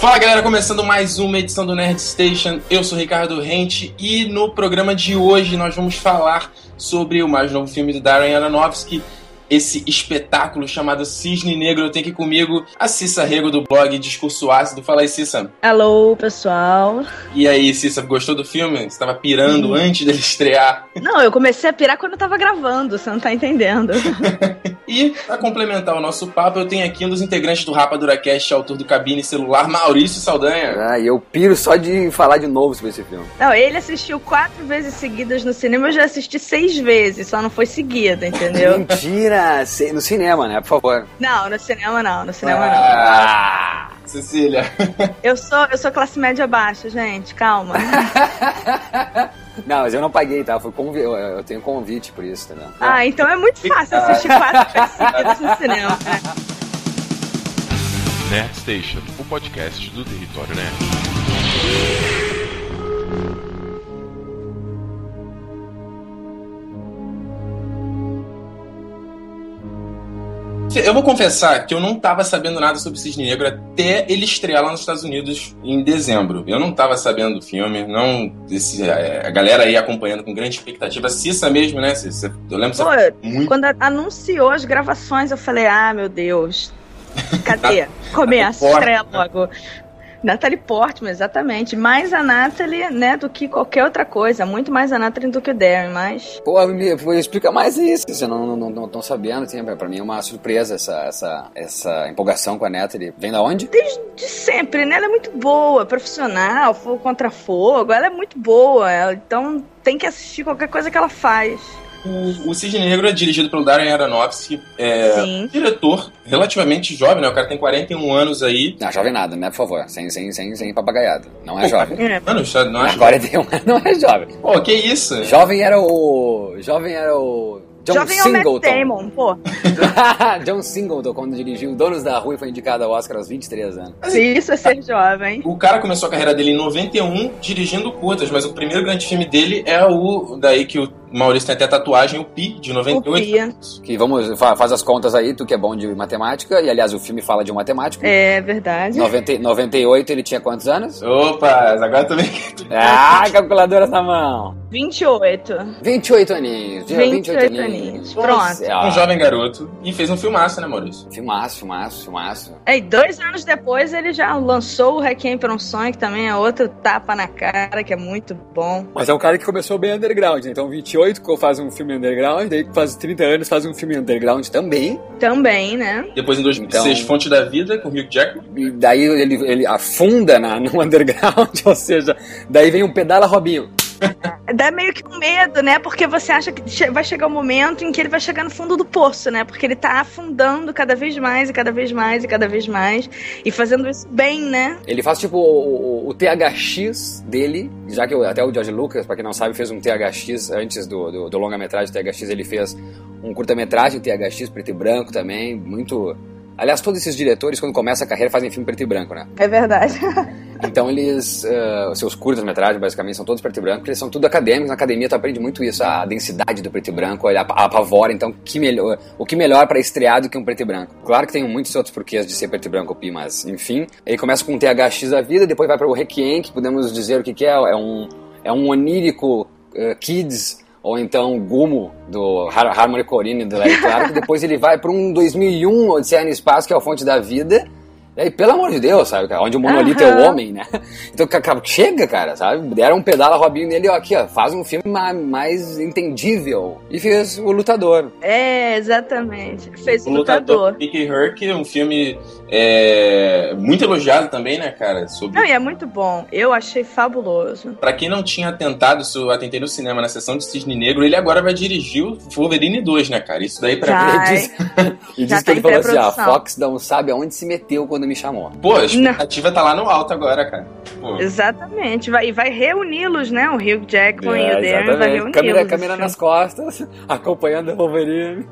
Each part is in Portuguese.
Fala galera, começando mais uma edição do Nerd Station. Eu sou Ricardo Rente e no programa de hoje nós vamos falar sobre o mais novo filme do Darren Aronofsky, esse espetáculo chamado Cisne Negro. Eu tenho aqui comigo a Cissa Rego do blog Discurso Ácido. Fala aí, Cissa. Alô, pessoal. E aí, Cissa, gostou do filme? Você tava pirando antes dele estrear? Não, eu comecei a pirar quando eu tava gravando, você não tá entendendo. e, pra complementar o nosso papo, eu tenho aqui um dos integrantes do Rapa Duracast, autor do Cabine Celular, Maurício Saldanha. Ah, e eu piro só de falar de novo sobre esse filme. Não, ele assistiu quatro vezes seguidas no cinema, eu já assisti seis vezes, só não foi seguida, entendeu? Mentira! No cinema, né? Por favor. Não, no cinema não, no cinema ah, não. Cecília. Eu sou, eu sou classe média baixa, gente, calma. Não, mas eu não paguei, tá? Foi convi... Eu tenho convite por isso, entendeu? Ah, então é muito fácil assistir quatro seguidas no cinema. Nerd Station, o podcast do Território Nerd. Eu vou confessar que eu não estava sabendo nada sobre Cisne Negro até ele estrear lá nos Estados Unidos em dezembro. Eu não estava sabendo do filme, não. Esse, a galera aí acompanhando com grande expectativa. Cissa mesmo, né, Cissa? Eu lembro Pô, muito... Quando anunciou as gravações, eu falei, ah, meu Deus. Cadê? Começa, estreia logo. Natalie Portman, exatamente. Mais a Natalie, né, do que qualquer outra coisa. Muito mais a Natalie do que o Darren, mas... Pô, explica mais isso, você não, não, não, não sabendo, assim, pra mim é uma surpresa essa, essa, essa empolgação com a Natalie. Vem da onde? Desde sempre, né, ela é muito boa, profissional, fogo contra fogo, ela é muito boa, então tem que assistir qualquer coisa que ela faz. O, o Cisne Negro é dirigido pelo Darren Aronofsky, é Sim. diretor relativamente jovem, né? O cara tem 41 anos aí. Não, jovem nada, né? Por favor, sem, sem, sem, sem papagaiado. Não é Pô, jovem. Anos, não é jovem. 41 não é jovem. Pô, que isso? Jovem era o... Jovem era o... John Jovem Singleton. É o Matt Damon, pô. John Singleton, quando dirigiu Donos da Rua e foi indicado ao Oscar aos 23 anos. Isso é ser jovem. O cara começou a carreira dele em 91 dirigindo curtas, mas o primeiro grande filme dele é o daí que o Maurício tem até tatuagem, o Pi, de 98. O Pi. Que vamos, faz as contas aí, tu que é bom de matemática, e aliás o filme fala de um matemático. É verdade. 90, 98 ele tinha quantos anos? Opa, agora também. ah, calculadoras na mão. 28. 28 aninhos. 28, 28 aninhos. Pronto. Um jovem garoto. E fez um filmaço, né, Maurício? Filmaço, filmaço, filmaço. É, e dois anos depois ele já lançou o Requiem para um Sonho, que também é outro tapa na cara, que é muito bom. Mas é um cara que começou bem underground, né? Então 28 faz um filme underground, daí faz 30 anos faz um filme underground também. Também, né? Depois em 2006, então, Fonte da Vida, com o Hugh Jackman. E daí ele, ele afunda na, no underground, ou seja, daí vem um pedala Robinho Dá meio que um medo, né? Porque você acha que vai chegar o um momento em que ele vai chegar no fundo do poço, né? Porque ele tá afundando cada vez mais e cada vez mais e cada vez mais. E fazendo isso bem, né? Ele faz tipo o, o, o THX dele, já que até o George Lucas, pra quem não sabe, fez um THX antes do, do, do longa-metragem THX, ele fez um curta-metragem THX preto e branco também, muito Aliás, todos esses diretores, quando começam a carreira, fazem filme preto e branco, né? É verdade. então eles, uh, seus curtas-metragens, basicamente, são todos preto e branco, porque eles são tudo acadêmicos. Na academia tu aprende muito isso, a densidade do preto e branco, ele apavora. Então, que melhor, o que melhor para estrear do que um preto e branco? Claro que tem muitos outros porquês de ser preto e branco, Pi, mas, enfim. Ele começa com um THX da vida, depois vai para o Requiem, que podemos dizer o que, que é, é um, é um onírico uh, kids ou então Gumo, do Harmony Corine, do Larry Clark, depois ele vai para um 2001, Odisseia no Espaço, que é o Fonte da Vida, e aí, pelo amor de Deus, sabe, cara? Onde o monolito uhum. é o homem, né? Então, chega, cara, sabe? Deram um pedala Robinho nele, ó, aqui, ó, faz um filme mais entendível. E fez O Lutador. É, exatamente. Fez O, o Lutador. Lutador. Mickey Herc, um filme é, muito elogiado também, né, cara? Sobre... Não, e é muito bom. Eu achei fabuloso. Pra quem não tinha atentado, atentei no cinema na sessão de Cisne Negro, ele agora vai dirigir o Wolverine 2, né, cara? Isso daí pra Já. mim... Diz... e diz que ele falou assim, a Fox não sabe aonde se meteu quando me chamou. Pô, a expectativa não. tá lá no alto agora, cara. Pô. Exatamente. Vai, e vai reuni-los, né? O Hugh Jackman é, e o Darren vai reuni-los. Câmera, câmera nas costas, acompanhando o Wolverine.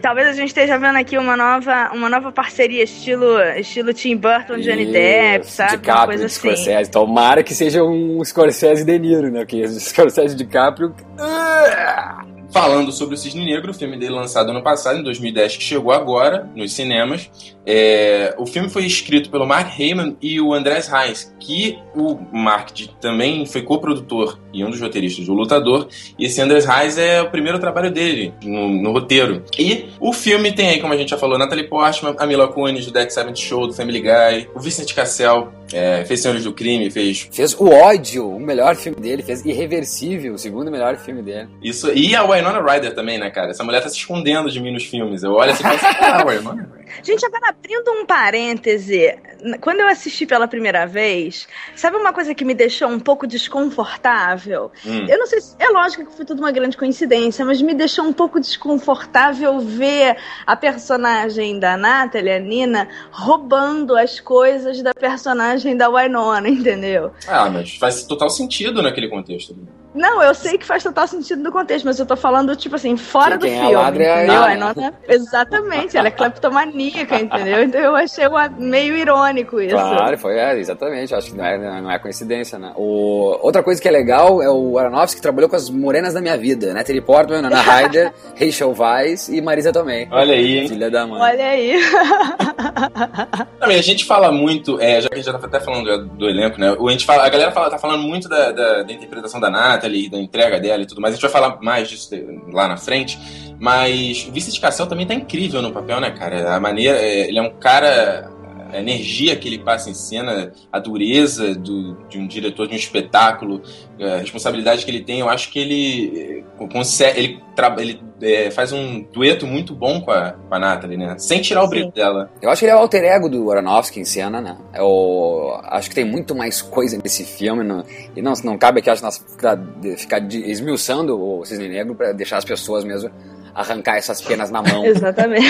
Talvez a gente esteja vendo aqui uma nova, uma nova parceria estilo, estilo Tim Burton, Johnny Depp, sabe? DiCaprio, uma coisa assim. Scorsese. Tomara que seja um Scorsese De Niro, né? Que Scorsese DiCaprio... Uh! Falando sobre o Cisne Negro, o filme dele lançado ano passado, em 2010, que chegou agora nos cinemas. É, o filme foi escrito pelo Mark Heyman e o Andrés Reis, que o Mark também foi co-produtor e um dos roteiristas do Lutador. E esse Andrés Reis é o primeiro trabalho dele no, no, roteiro. E o filme tem aí, como a gente já falou, Natalie Portman, a Mila Kunis do Dead Seventh Show, do Family Guy, o Vincent Cassel, é, fez Senhores do Crime, fez... Fez O Ódio, o melhor filme dele, fez Irreversível, o segundo melhor filme dele. Isso, e a Winona Ryder também, né, cara? Essa mulher tá se escondendo de mim nos filmes. Eu olho assim e penso, ah, Winona Gente, agora abrindo um parêntese, quando eu assisti pela primeira vez, sabe uma coisa que me deixou um pouco desconfortável? Hum. Eu não sei se. É lógico que foi tudo uma grande coincidência, mas me deixou um pouco desconfortável ver a personagem da Natalie, a Nina, roubando as coisas da personagem da Winona, entendeu? Ah, mas faz total sentido naquele contexto. Não, eu sei que faz total sentido no contexto, mas eu tô falando, tipo assim, fora quem do é filme. Ladra é entendeu? A Nona, exatamente, ela é cleptomaníaca, entendeu? Então eu achei uma, meio irônico isso. Claro, foi, é, exatamente. Acho que não é, não é coincidência, né? O, outra coisa que é legal é o Aronofsky que trabalhou com as morenas da minha vida, né? Terry Portman, Ana Ryder, Rachel Weisz e Marisa também. Olha aí, hein? Filha da mãe. Olha aí. Também, a gente fala muito, é, já que a gente já tá até falando do elenco, né? A, gente fala, a galera fala, tá falando muito da, da, da interpretação da Da entrega dela e tudo mais. A gente vai falar mais disso lá na frente. Mas o Vincent Cassel também tá incrível no papel, né, cara? A maneira. É, ele é um cara a energia que ele passa em cena, a dureza do, de um diretor de um espetáculo, a responsabilidade que ele tem, eu acho que ele eh, consegue, ele, ele é, faz um dueto muito bom com a, com a Natalie, né? Sem tirar o brilho dela. Eu acho que ele é o alter ego do Aronofsky em cena, né? Eu acho que tem muito mais coisa nesse filme, no, e não, não cabe aqui, acho, nós ficar esmiuçando o Cisne Negro para deixar as pessoas mesmo arrancar essas penas na mão. Exatamente.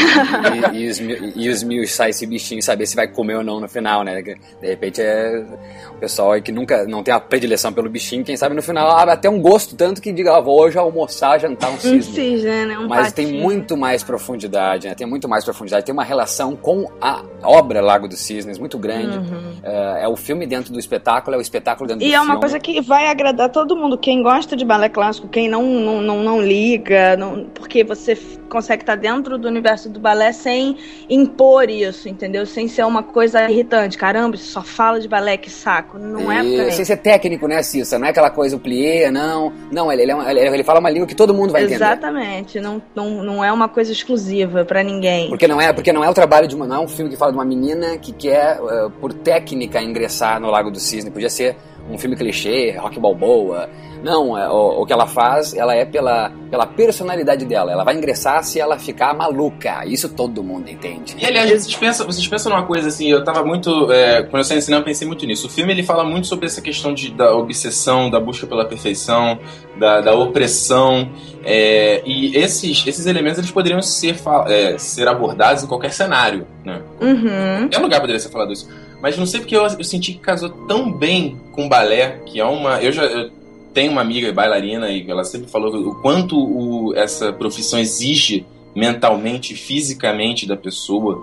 E, e, os, e os mil sai esse bichinho saber se vai comer ou não no final, né? De repente é o pessoal que nunca não tem a predileção pelo bichinho, quem sabe no final abre até um gosto tanto que diga, ah, vou hoje almoçar, jantar um cisne. Um cisne, né? Um Mas patinho. tem muito mais profundidade, né? Tem muito mais profundidade, tem uma relação com a obra Lago dos Cisnes muito grande. Uhum. É, é, o filme dentro do espetáculo, é o espetáculo dentro e do filme. E é uma coisa que vai agradar todo mundo, quem gosta de balé clássico, quem não, não, não, não liga, não, porque você você consegue estar dentro do universo do balé sem impor isso, entendeu? Sem ser uma coisa irritante. Caramba, só fala de balé, que saco. Não é pra Sem ser técnico, né, Cissa? Não é aquela coisa, o plié, não. Não, ele, ele, é uma, ele, ele, fala uma língua que todo mundo vai entender. Exatamente. Não, não, não é uma coisa exclusiva para ninguém. Porque não, é, porque não é o trabalho de uma. Não é um filme que fala de uma menina que quer, uh, por técnica, ingressar no Lago do Cisne. Podia ser um filme clichê, rock balboa. Não, é, o, o, que ela faz, ela é pela, pela personalidade dela. Ela vai ingressar se ela ficar maluca. Isso todo mundo entende. E aliás, vocês pensam, vocês pensam numa coisa assim, eu tava muito. É, quando eu saí cinema, eu pensei muito nisso. O filme ele fala muito sobre essa questão de, da obsessão, da busca pela perfeição, da, da opressão. É, e esses, esses elementos eles poderiam ser, é, ser abordados em qualquer cenário. Né? Uhum. Qualquer lugar poderia ser falado isso. Mas não sei porque eu, eu senti que casou tão bem com balé, que é uma. Eu já. Eu, tenho uma amiga bailarina e ela sempre falou o quanto o, essa profissão exige mentalmente, fisicamente da pessoa.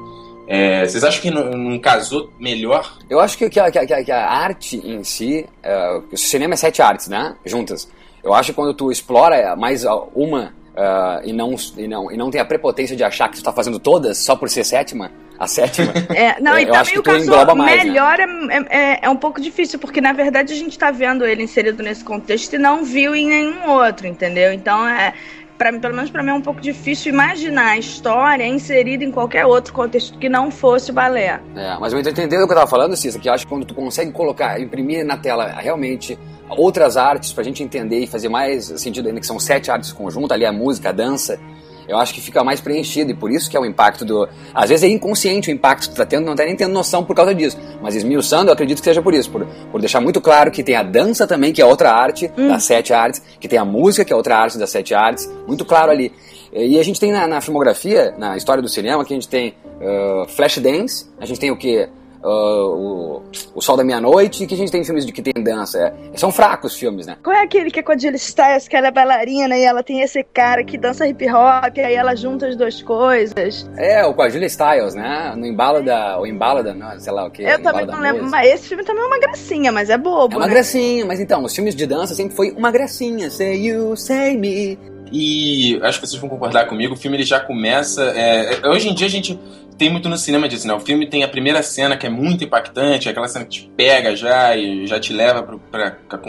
É, vocês acham que não, não, casou melhor? Eu acho que, que, que, que a, arte em si, uh, o cinema é sete artes, né? Juntas. Eu acho que quando tu explora mais uma uh, e, não, e, não, e não tem a prepotência de achar que tu está fazendo todas só por ser sétima, a sétima. É, não, e também o caso mais, melhor né? é, é, é, um pouco difícil, porque na verdade a gente tá vendo ele inserido nesse contexto e não viu em nenhum outro, entendeu? Então é. Pra, pelo menos para mim é um pouco difícil imaginar a história inserida em qualquer outro contexto que não fosse balé. É, mas eu entendendo o que eu tava falando, Cissa, que eu acho que quando tu consegue colocar, imprimir na tela realmente outras artes pra gente entender e fazer mais sentido ainda que são sete artes conjuntas, ali a música, a dança, eu acho que fica mais preenchido e por isso que é o impacto do. Às vezes é inconsciente o impacto que tu tá tendo, não tá nem tendo noção por causa disso. Mas esmiuçando, eu acredito que seja por isso, por, por deixar muito claro que tem a dança também, que é outra arte hum. das sete artes, que tem a música, que é outra arte das sete artes, muito claro ali. E a gente tem na, na filmografia, na história do cinema, que a gente tem uh, Flashdance, a gente tem o que? Uh, o, o Sol da Meia-Noite, que a gente tem filmes de que tem dança. É, são fracos filmes, né? Qual é aquele que é com a Jill Stiles, que ela é bailarina e ela tem esse cara que dança hip hop, aí ela junta as duas coisas? É, o com a Julia Stiles, né? No embalo da. O embalo da. Não, sei lá o que. Eu também não lembro, mas esse filme também é uma gracinha, mas é bobo. É uma né? gracinha, mas então, os filmes de dança sempre foi uma gracinha. Say you, say me. E acho que vocês vão concordar comigo, o filme ele já começa. É, é hoje em dia a gente tem muito no cinema disso, né? O filme tem a primeira cena que é muito impactante, aquela cena que te pega já e já te leva pra, pra, pra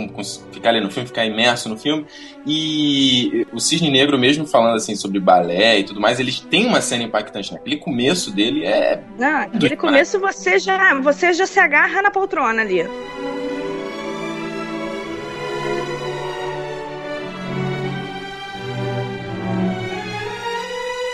ficar ali no filme, ficar imerso no filme. E o Cisne Negro, mesmo falando assim sobre balé e tudo mais, eles têm uma cena impactante, né? Aquele começo dele é. Não, aquele começo você já, você já se agarra na poltrona ali.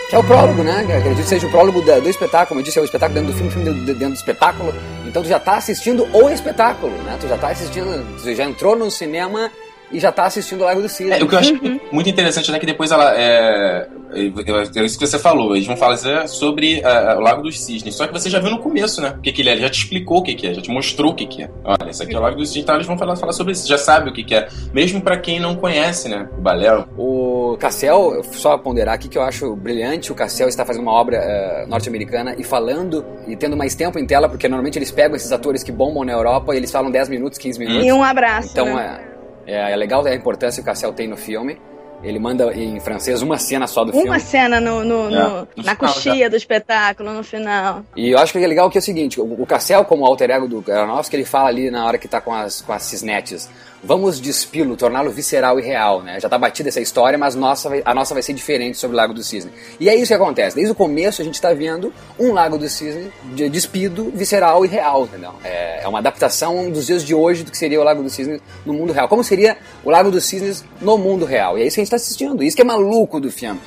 Que é o prólogo, né? Acredito que seja o prólogo do espetáculo. Como eu disse, é o espetáculo dentro do filme, filme dentro do espetáculo. Então tu já está assistindo o espetáculo, né? Tu já está assistindo, tu já entrou no cinema e já tá assistindo o Lago do Cisne. É, o que eu acho muito interessante é que depois ela. É, é, isso que você falou, eles vão falar sobre uh, o Lago dos Cisnes. Só que você já viu no começo, né? O que, que ele é, ele já te explicou o que, que é, já te mostrou o que, que é. Olha, isso aqui é o Lago dos Cisnes, então eles vão falar, falar sobre isso, já sabe o que, que é. Mesmo para quem não conhece, né? O balé. O Cassel, só ponderar aqui que eu acho brilhante, o Cassel está fazendo uma obra uh, norte-americana e falando e tendo mais tempo em tela, porque normalmente eles pegam esses atores que bombam na Europa e eles falam 10 minutos, 15 minutos. E um abraço. Então né? é é, é legal a importância que o Cassel tem no filme. Ele manda em francês uma cena só do uma filme. Uma cena no, no, é. no, no na coxia do espetáculo, no final. E eu acho que é legal que é o seguinte, o, o Cassel, como alter ego do Aronofsky, ele fala ali na hora que tá com as, com as cisnetes vamos despilo, torná-lo visceral e real, né? Já tá batida essa história, mas nossa, a nossa vai ser diferente sobre o Lago do Cisne. E é isso que acontece. Desde o começo a gente tá vendo um Lago do Cisne de despido, visceral e real, entendeu? É, é uma adaptação dos dias de hoje do que seria o Lago do Cisne no mundo real. Como seria o Lago dos Cisnes no mundo real? E é isso que a gente tá assistindo. Isso que é maluco do filme.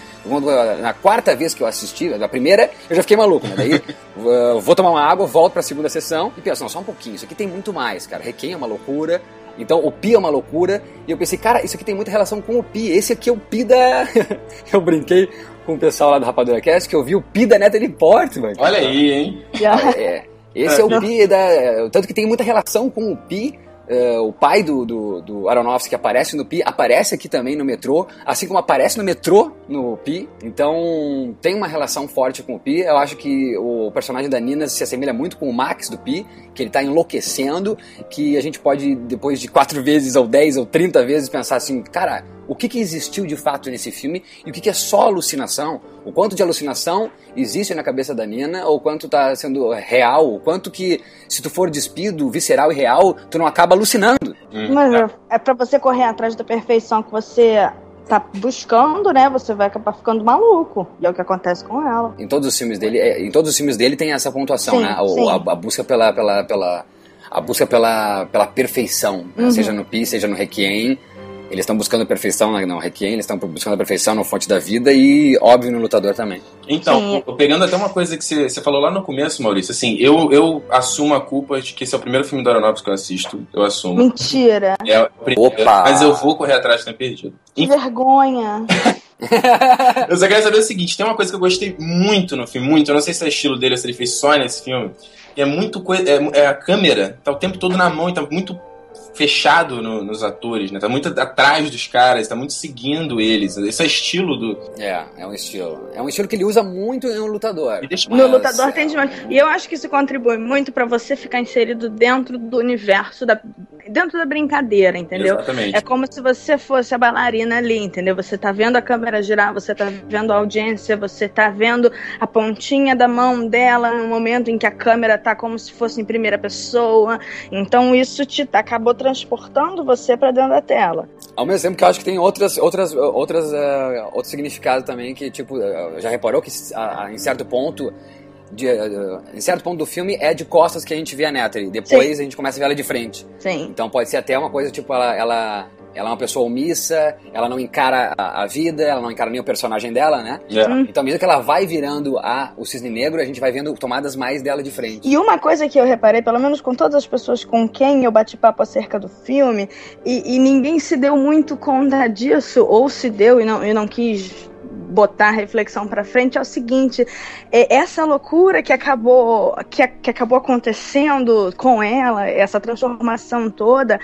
Na quarta vez que eu assisti, na primeira, eu já fiquei maluco, né? Daí vou tomar uma água, volto pra segunda sessão e penso, não, só um pouquinho, isso aqui tem muito mais, cara. Requiem é uma loucura, então o Pi é uma loucura. E eu pensei, cara, isso aqui tem muita relação com o Pi. Esse aqui é o Pi da. eu brinquei com o pessoal lá do Rapadura Cast que eu vi o Pi da Natalie Portman. Olha aí, hein? É, esse é o Pi da. Tanto que tem muita relação com o Pi Uh, o pai do, do, do Aronofsky que aparece no Pi, aparece aqui também no metrô, assim como aparece no metrô no Pi. Então tem uma relação forte com o Pi. Eu acho que o personagem da Nina se assemelha muito com o Max do Pi, que ele está enlouquecendo, que a gente pode, depois de quatro vezes, ou dez, ou trinta vezes, pensar assim, cara, o que, que existiu de fato nesse filme e o que, que é só alucinação, o quanto de alucinação existe na cabeça da Nina, ou quanto está sendo real, o quanto que, se tu for despido, visceral e real, tu não acaba alucinando. Hum. Mas é, é para você correr atrás da perfeição que você tá buscando, né? Você vai acabar ficando maluco. E é o que acontece com ela. Em todos os filmes dele, é, em todos os filmes dele tem essa pontuação, sim, né? O, a, a, busca pela, pela, pela a busca pela, pela perfeição, né? uhum. seja no Pi, seja no Requiem, eles estão buscando a perfeição no Requiem, eles estão buscando a perfeição no Fonte da Vida e, óbvio, no Lutador também. Então, Sim. pegando até uma coisa que você, falou lá no começo, Maurício, assim, eu, eu assumo a culpa de que esse é o primeiro filme do Aronofsky que eu assisto, eu assumo. Mentira! É Opa! Mas eu vou correr atrás, tem perdido. Que vergonha! eu só quero saber o seguinte, tem uma coisa que eu gostei muito no filme, muito, eu não sei se é estilo dele, se ele fez só nesse filme, é muito é, é a câmera, tá o tempo todo na mão, então muito fechado no, nos atores, né? Tá muito atrás dos caras, tá muito seguindo eles. Esse é estilo do. É, é um estilo. É um estilo que ele usa muito em um lutador. No lutador tem demais. E eu acho que isso contribui muito para você ficar inserido dentro do universo, da, dentro da brincadeira, entendeu? Exatamente. É como se você fosse a bailarina ali, entendeu? Você tá vendo a câmera girar, você tá vendo a audiência, você tá vendo a pontinha da mão dela no momento em que a câmera tá como se fosse em primeira pessoa. Então isso te acabou transportando você para dentro da tela. Ao mesmo tempo que eu acho que tem outras, outras, outras, uh, outros significados também que, tipo, uh, já reparou que uh, em certo ponto de, uh, em certo ponto do filme é de costas que a gente vê a Natalie. Depois Sim. a gente começa a ver ela de frente. Sim. Então pode ser até uma coisa tipo ela, ela ela é uma pessoa omissa, ela não encara a, a vida, ela não encara nem o personagem dela, né? Yeah. É. Então, mesmo que ela vai virando a o cisne negro, a gente vai vendo tomadas mais dela de frente. E uma coisa que eu reparei, pelo menos com todas as pessoas com quem eu bati papo acerca do filme, e, e ninguém se deu muito conta disso, ou se deu e não, e não quis botar a reflexão para frente é o seguinte: é essa loucura que acabou que, que acabou acontecendo com ela, essa transformação toda,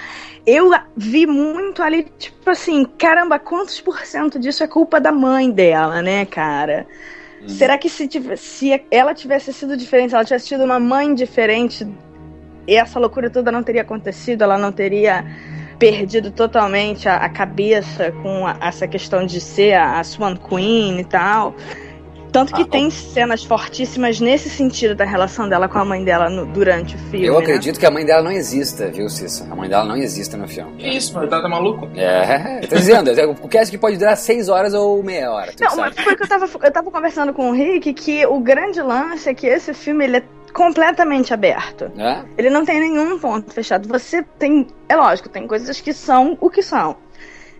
eu vi muito ali, tipo assim, caramba, quantos por cento disso é culpa da mãe dela, né, cara? Hum. Será que se, se ela tivesse sido diferente, se ela tivesse tido uma mãe diferente, essa loucura toda não teria acontecido, ela não teria perdido totalmente a, a cabeça com a, essa questão de ser a, a Swan Queen e tal. Tanto que ah, tem cenas fortíssimas nesse sentido da relação dela com a mãe dela no, durante o filme. Eu né? acredito né? que a mãe dela não exista, viu, Cissa? A mãe dela não existe no filme. Que isso, mano? Tá, tá maluco? É, tô dizendo, é, o cast que pode durar seis horas ou meia hora. Não, mas foi que eu tava, eu tava conversando com o Rick que o grande lance é que esse filme ele é completamente aberto. É? Ele não tem nenhum ponto fechado. Você tem. É lógico, tem coisas que são o que são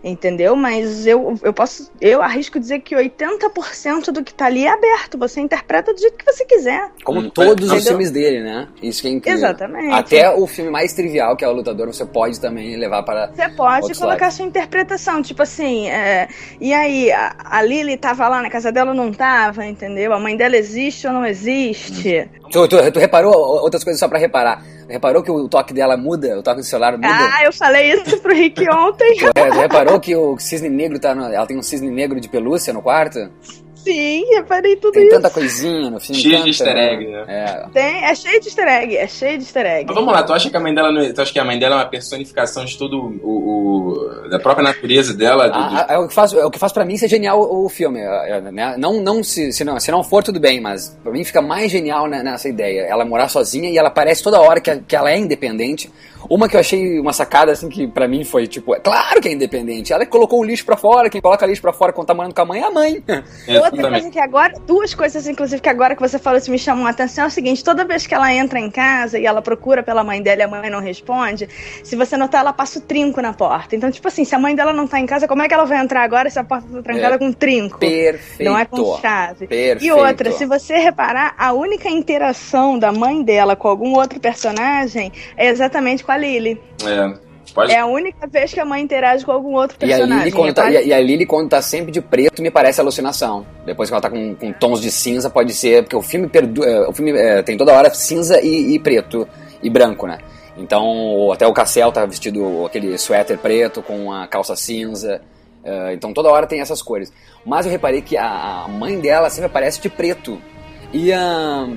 entendeu? Mas eu, eu posso, eu arrisco dizer que 80% do que tá ali é aberto, você interpreta do jeito que você quiser. Como hum, todos os filmes dele, né? Isso que é incrível. Exatamente. Até o filme mais trivial, que é o Lutador, você pode também levar para Você pode colocar sua interpretação, tipo assim, é, e aí, a, a Lily tava lá na casa dela ou não tava, entendeu? A mãe dela existe ou não existe? Hum. Tu, tu, tu reparou outras coisas só para reparar? Reparou que o toque dela muda? O toque do celular muda? Ah, eu falei isso pro Rick ontem. É, reparou que o cisne negro tá no, Ela tem um cisne negro de pelúcia no quarto? Sim, reparei tudo tem isso. Tem tanta coisinha no filme. Cheio tanta, de easter egg, né? É. Tem, é cheio de easter egg, é cheio de easter egg. Mas vamos lá, tu acha que a mãe dela não, é, tu acha que a mãe dela é uma personificação de todo o, o da própria natureza dela? Do, ah, do... É o que faz, é o que faz para mim ser genial o, filme, é, é, né? Não, não se, se não se não for tudo bem, mas para mim fica mais genial nessa ideia. Ela morar sozinha e ela parece toda hora que, que ela é independente uma que eu achei uma sacada, assim, que para mim foi tipo, é claro que é independente. Ela colocou o lixo para fora, quem coloca lixo para fora quando tá morando com a mãe é a mãe. É, Outra coisa que agora, duas coisas, inclusive, que agora que você falou isso me chamam a atenção é o seguinte: toda vez que ela entra em casa e ela procura pela mãe dela e a mãe não responde, se você notar, ela passa o trinco na porta. Então, tipo assim, se a mãe dela não tá em casa, como é que ela vai entrar agora se a porta tá trancada é. com trinco? Perfeito. Não é com chave. Perfeito. E outra, se você reparar, a única interação da mãe dela com algum outro personagem é exatamente com a Lily. É. Pode... É a única vez que a mãe interage com algum outro personagem. E a Lily, quando, tá, e a Lily, quando tá sempre de preto, me parece alucinação. Depois que ela tá com, com tons de cinza, pode ser. Porque o filme, perdu, é, o filme é, tem toda hora cinza e, e, preto e branco, né? Então, até o Cassel tá vestido aquele suéter preto com a calça cinza. É, então, toda hora tem essas cores. Mas eu reparei que a, a mãe dela sempre aparece de preto. E a.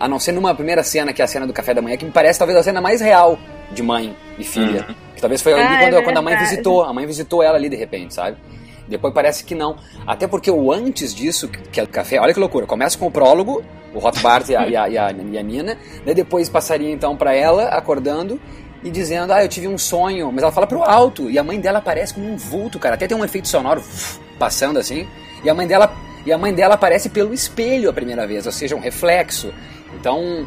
A não ser numa primeira cena, que é a cena do café da manhã, que me parece talvez a cena mais real de mãe e filha. Uhum. Que talvez foi ali ah, quando, é quando a mãe visitou. A mãe visitou ela ali de repente, sabe? Depois parece que não. Até porque o antes disso, que é o café, olha que loucura. Começa com o prólogo, o Rothbard e, a, e, a, e, a, e a Nina. Daí depois passaria então para ela, acordando e dizendo: Ah, eu tive um sonho. Mas ela fala pro alto. E a mãe dela aparece como um vulto, cara. Até tem um efeito sonoro passando assim. E a mãe dela. E a mãe dela aparece pelo espelho a primeira vez, ou seja, um reflexo. Então,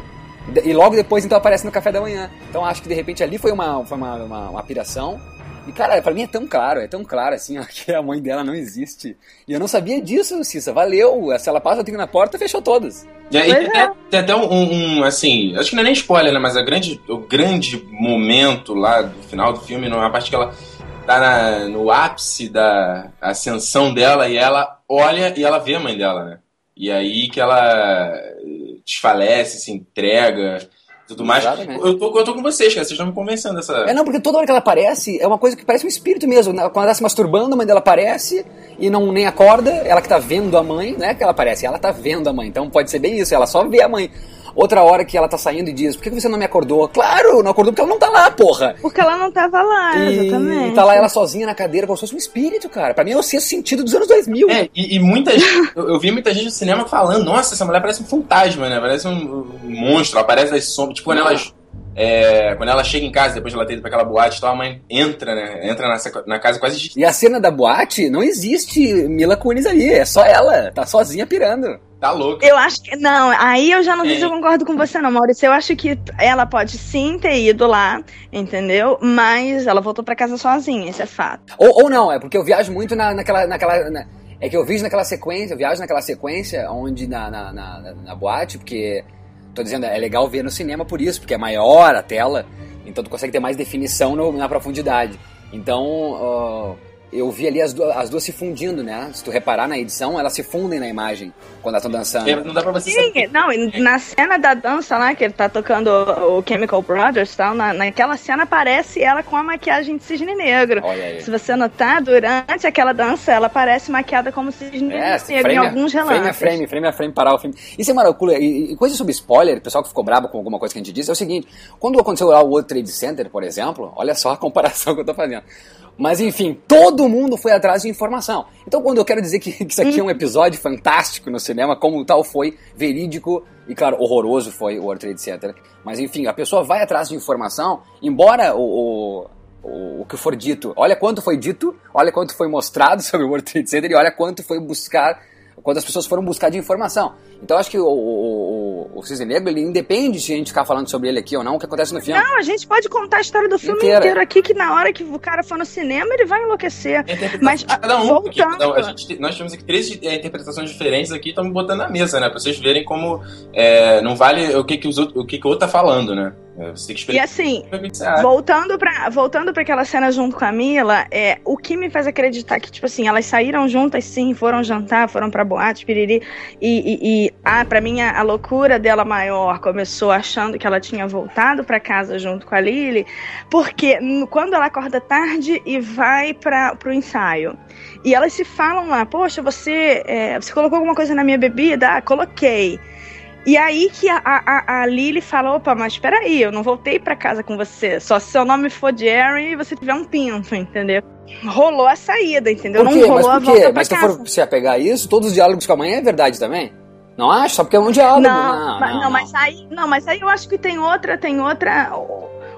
e logo depois, então, aparece no café da manhã. Então, acho que de repente ali foi uma, foi uma, uma, uma piração. E, cara, pra mim é tão claro, é tão claro assim, ó, que a mãe dela não existe. E eu não sabia disso, Cissa. Valeu. Se ela passa o tempo na porta, fechou todas. E aí tem, é. tem, até um, um, assim, acho que não é nem spoiler, né? Mas a grande, o grande momento lá do final do filme, numa parte que ela tá na, no ápice da ascensão dela e ela olha e ela vê a mãe dela, né? E aí que ela desfalece, se entrega tudo mais. Eu tô, eu tô com vocês, cara. Vocês estão me convencendo dessa. É, não, porque toda hora que ela aparece é uma coisa que parece um espírito mesmo. Né? Quando ela tá se masturbando, a mãe dela aparece e não nem acorda. Ela que tá vendo a mãe, né? Que ela aparece, ela tá vendo a mãe. Então pode ser bem isso. Ela só vê a mãe. Outra hora que ela tá saindo e diz: Por que você não me acordou? Claro, não acordou porque ela não tá lá, porra. Porque ela não tava lá, e, exatamente. E tá lá ela sozinha na cadeira como se fosse um espírito, cara. Pra mim é o sexto sentido dos anos 2000. É, e, e muita gente. Eu, eu, vi muita gente no cinema falando: Nossa, essa mulher parece um fantasma, né? Parece um, um monstro. Ela aparece das sombras. Tipo, quando ela. É, quando ela chega em casa, depois de ela ter ido pra aquela boate, então a mãe entra, né? Entra nessa, na casa quase. E a cena da boate, não existe Mila Kunis ali, é só ela, tá sozinha pirando. Tá louco. Eu acho que. Não, aí eu já não sei se eu concordo com você, não, Maurício. Eu acho que ela pode sim ter ido lá, entendeu? Mas ela voltou para casa sozinha, isso é fato. Ou, ou não, é porque eu viajo muito na, naquela. naquela na, é que eu vejo naquela sequência, eu viajo naquela sequência onde na, na, na, na boate, porque. Tô dizendo, é legal ver no cinema por isso, porque é maior a tela, então tu consegue ter mais definição no, na profundidade. Então. Uh, eu vi ali as, duas, as duas se fundindo, né? Se tu reparar na edição, elas se fundem na imagem quando elas estão dançando. É, não dá pra você Sim, saber. não, e na cena da dança lá, que ele tá tocando o, Chemical Brothers e tal, na, naquela cena aparece ela com a maquiagem de cisne negro. Olha aí. Se você notar, durante aquela dança, ela parece maquiada como cisne É, negro em frame, a- alguns frame relances. a frame, frame a frame, parar o filme. Isso é maravilhoso. E, e coisa sobre spoiler, o pessoal que ficou brabo com alguma coisa que a gente disse, é o seguinte: quando aconteceu lá o World Trade Center, por exemplo, olha só a comparação que eu tô fazendo. Mas enfim, todo mundo foi atrás de informação. Então, quando eu quero dizer que, que isso aqui é um episódio fantástico no cinema, como tal foi, verídico e, claro, horroroso foi o World Trade Center. Mas enfim, a pessoa vai atrás de informação, embora o, o, o, o que for dito, olha quanto foi dito, olha quanto foi mostrado sobre o World Trade Center e olha quanto foi buscar quando as pessoas foram buscar de informação. Então acho que o, o, o, o Cisne Negro, ele independe se a gente ficar falando sobre ele aqui ou não, o que acontece no filme. Não, a gente pode contar a história do filme Inteira. inteiro aqui, que na hora que o cara for no cinema, ele vai enlouquecer. Mas, cada um, voltando- porque gente nós temos aqui três é, interpretações diferentes aqui, estamos botando na mesa, né? Pra vocês verem como é, não vale o que, que, os outros, o, que, que o outro tá falando, né? É, Você tem que E esperar assim, você acha. Voltando pra, voltando pra aquela cena junto com a Mila, é, o que me faz acreditar que, tipo assim, elas saíram juntas sim, foram jantar, foram pra boate, piriri, e, e, e ah, pra mim a, a loucura dela maior começou achando que ela tinha voltado pra casa junto com a Lily, porque quando ela acorda tarde e vai pra, pro ensaio, e elas se falam lá, poxa, você, é, você colocou alguma coisa na minha bebida? Ah, coloquei. E aí que a, a, a Lily fala, opa, mas peraí, eu não voltei pra casa com você. Só se seu nome for Jerry e você tiver um pinto, entendeu? Rolou a saída, entendeu? Não rolou a Mas por volta pra Mas se for se apegar a isso, todos os diálogos com a mãe é verdade também? Não acho? Só porque é um diálogo. Não, Não, mas, não, não, mas aí, não, mas aí eu acho que tem outra, tem outra,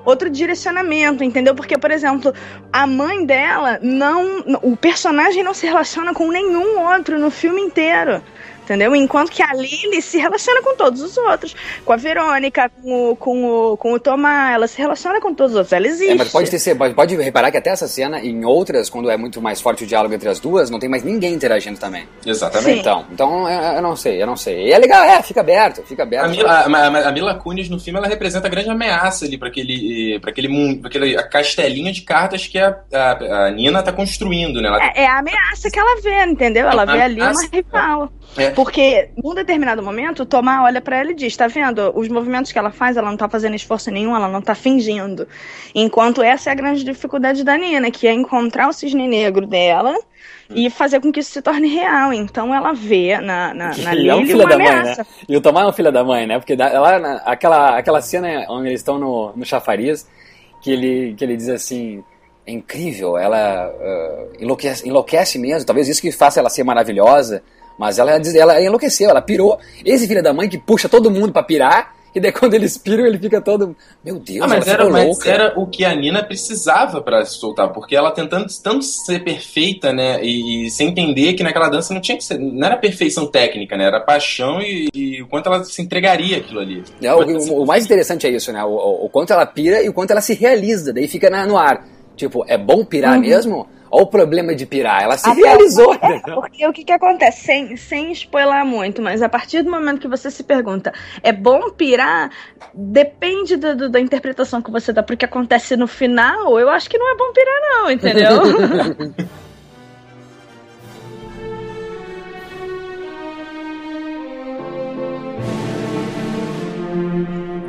outro direcionamento, entendeu? Porque, por exemplo, a mãe dela não, o personagem não se relaciona com nenhum outro no filme inteiro. Entendeu? Enquanto que a Lily se relaciona com todos os outros. Com a Verônica, com o, com o, com o Tomás, ela se relaciona com todos os outros. Ela existe. É, mas pode, ter, ser- pode- pode reparar que até essa cena, em outras, quando é muito mais forte o diálogo entre as duas, não tem mais ninguém interagindo também. Exatamente. Sim. Então, então eu, eu não sei, eu não sei. E é legal, é, fica aberto, fica aberto. A Mila, a, a- Mila Kunis no filme ela representa a grande ameaça ali para aquele, pra aquele mundo, pra aquele castelinho de cartas que a, a, a Nina tá construindo, né? Ela É, é a ameaça que ela vê, entendeu? Ela É uma vê ali uma rival. É. Porque, num determinado momento, o Tomás olha pra ela e diz: tá vendo? Os movimentos que ela faz, ela não tá fazendo esforço nenhum, ela não tá fingindo. Enquanto essa é a grande dificuldade da Nina, que é encontrar o cisne negro dela e fazer com que isso se torne real. Então ela vê na, na, na Ele é um Lily filho uma da mãe, ameaça. né? E o Tomás é um filho da mãe, né? Porque na- aquela, aquela cena onde eles estão no, no chafariz, que ele, que ele diz assim, é incrível, ela ah, enlouquece, enlouquece mesmo, talvez isso que faça ela ser maravilhosa, mas ela, diz- ela enlouqueceu, ela pirou. Esse filho da mãe que puxa todo mundo pra pirar, e daí quando eles piram, ele fica todo, meu Deus, Ah, mas ela era, ficou mas era o que a Nina precisava pra se soltar, porque ela tentando tanto ser perfeita, né, e, e sem entender que naquela dança não tinha que ser, não era perfeição técnica, né, era paixão e, e o quanto ela se entregaria aquilo ali. É, o, o- o mais interessante é isso, né? O, o- o quanto ela pira e o quanto ela se realiza. Daí fica na- no ar. Tipo, é bom pirar mesmo? Olha o problema de pirar. Ela se Até- realizou. É, porque o que, que acontece? Sem, sem spoiler muito, mas a partir do momento que você se pergunta, é bom pirar? Depende do- do- da interpretação que você dá pro que acontece no final, eu acho que não é bom pirar, não, entendeu?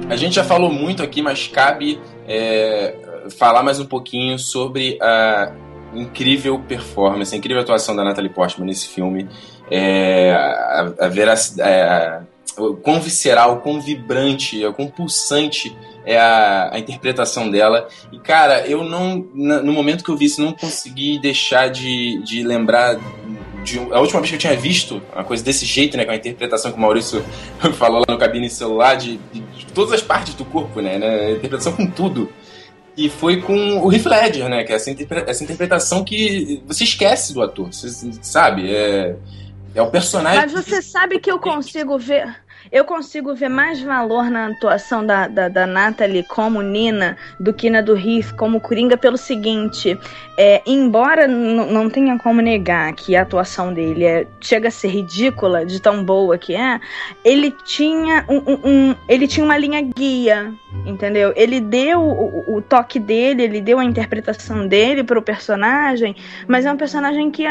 A gente já falou muito aqui, mas cabe é, falar mais um pouquinho sobre a incrível performance, incrível atuação da Natalie Portman nesse filme. É, a, a veracidade. É, o quão visceral, o quão vibrante, o quão pulsante é a, a interpretação dela. E, cara, eu não. no momento que eu vi isso, não consegui deixar de, de lembrar. De, a última vez que eu tinha visto uma coisa desse jeito, né? Com a interpretação que o Maurício falou lá no cabine celular, de, de- de todas as partes do corpo, né? né, Interpretação com tudo. E foi com o Heath Ledger, né? Que é essa, interpre- essa interpretação que você esquece do ator, você sabe? É, é o personagem. Mas você sabe que eu consigo ver. Eu consigo ver mais valor na atuação da, da, da Natalie como Nina do que na do Heath como Coringa pelo seguinte: é, embora não tenha como negar que a atuação dele é, chega a ser ridícula de tão boa que é, ele tinha um, um- um- ele tinha uma linha guia entendeu? Ele deu o, o, toque dele, ele deu a interpretação dele pro personagem, mas é um personagem que,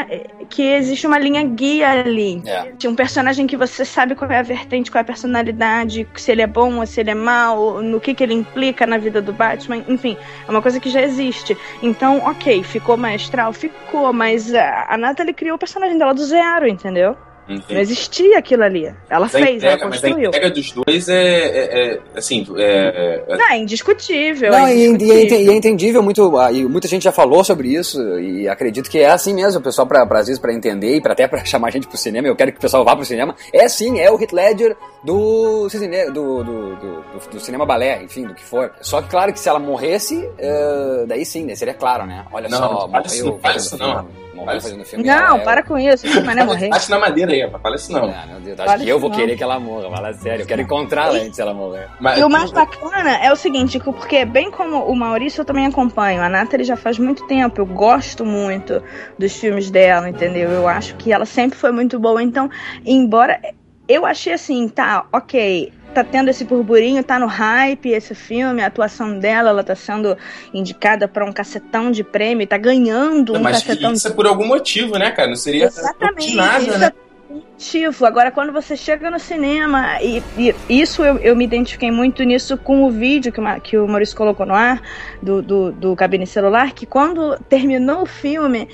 que existe uma linha guia ali. É. Um personagem que você sabe qual é a vertente, qual é a personalidade, se ele é bom ou se ele é mau, no que, que ele implica na vida do Batman, enfim, é uma coisa que já existe. Então, ok, ficou maestral? Ficou, mas a, a Natalie criou o personagem dela do zero, entendeu? Entendi. Não existia aquilo ali. Ela mas fez, entrega, ela construiu. Mas a entrega dos dois é, é, é assim, é, é... Não, é indiscutível. Não, é indiscutível. E, é entendível, muito, ah, e muita gente já falou sobre isso, e acredito que é assim mesmo, o pessoal, pra, pra, às vezes, pra entender, e pra, até pra chamar a gente pro cinema, eu quero que o pessoal vá pro cinema, é sim, é o Heath Ledger do, do, do, do, do cinema balé, enfim, do que for. Só que, claro, que se ela morresse, uh, daí sim, né, seria claro, né? Olha não, só, morreu... Não, não, não morrer fazendo filme. Não, para com isso, mas não é morrer. Bate na madeira aí, rapaz. Fala isso não. Ah, meu Deus, acho que eu vou não. querer que ela morra, fala sério. Eu quero encontrá-la antes ela morrer. Mas, e o mais bacana é o seguinte, porque bem como o Maurício eu também acompanho. A Nathalie já faz muito tempo, eu gosto muito dos filmes dela, entendeu? Eu acho que ela sempre foi muito boa. Então, embora eu achei assim, tá, ok tá tendo esse burburinho, tá no hype esse filme, a atuação dela, ela tá sendo indicada para um cacetão de prêmio, tá ganhando um Mas cacetão isso de... é por algum motivo, né, cara? Não seria Exatamente, nada, né? É motivo. Agora, quando você chega no cinema, e, e isso eu, eu, me identifiquei muito nisso com o vídeo que, uma, que o Maurício colocou no ar, do, do, do cabine celular, que quando terminou o filme,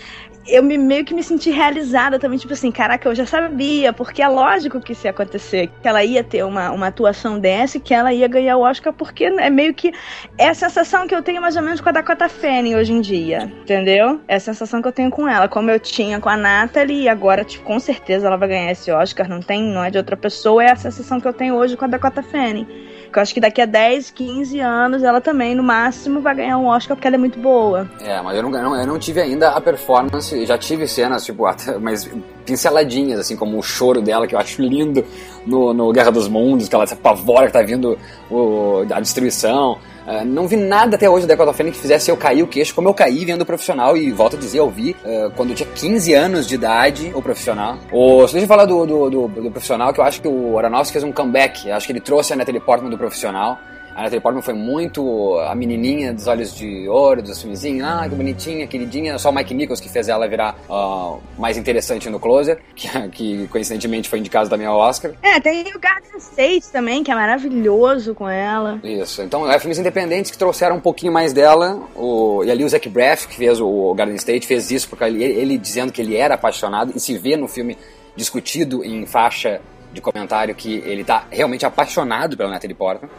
eu me, meio que me senti realizada também, tipo assim, caraca, eu já sabia, porque é lógico que isso ia acontecer, que ela ia ter uma, uma atuação dessa que ela ia ganhar o Oscar, porque é meio que é a sensação que eu tenho mais ou menos com a Dakota Fanning hoje em dia, entendeu? É a sensação que eu tenho com ela, como eu tinha com a Natalie, e agora, tipo, com certeza ela vai ganhar esse Oscar, não tem, não é de outra pessoa, é a sensação que eu tenho hoje com a Dakota Fanning. Eu acho que daqui a 10, 15 anos ela também, no máximo, vai ganhar um Oscar porque ela é muito boa. É, mas eu não, eu não tive ainda a performance, já tive cenas, tipo, mas pinceladinhas, assim, como o choro dela, que eu acho lindo no, no Guerra dos Mundos, que ela se apavora que tá vindo o, a destruição. Uh, não vi nada até hoje da Dakota Fanning que fizesse eu cair o queixo, como eu caí vendo o profissional, e volto a dizer, eu vi uh, quando eu tinha 15 anos de idade o profissional. O, deixa eu falar do, do, do, do profissional, que eu acho que o Aronofsky fez um comeback, eu acho que ele trouxe a Natalie Portman do profissional. A Natalie Portman foi muito a menininha dos olhos de ouro, dos filmezinhos. Ah, que bonitinha, queridinha. Só o Mike Nichols que fez ela virar uh, mais interessante no Closer, que, que, coincidentemente foi indicado também ao Oscar. É, tem o Garden State também, que é maravilhoso com ela. Isso. Então, é filmes independentes que trouxeram um pouquinho mais dela. O, e ali o Zach Braff, que fez o Garden State, fez isso porque ele, ele dizendo que ele era apaixonado e se vê no filme discutido em faixa de comentário que ele tá realmente apaixonado pela Natalie Portman.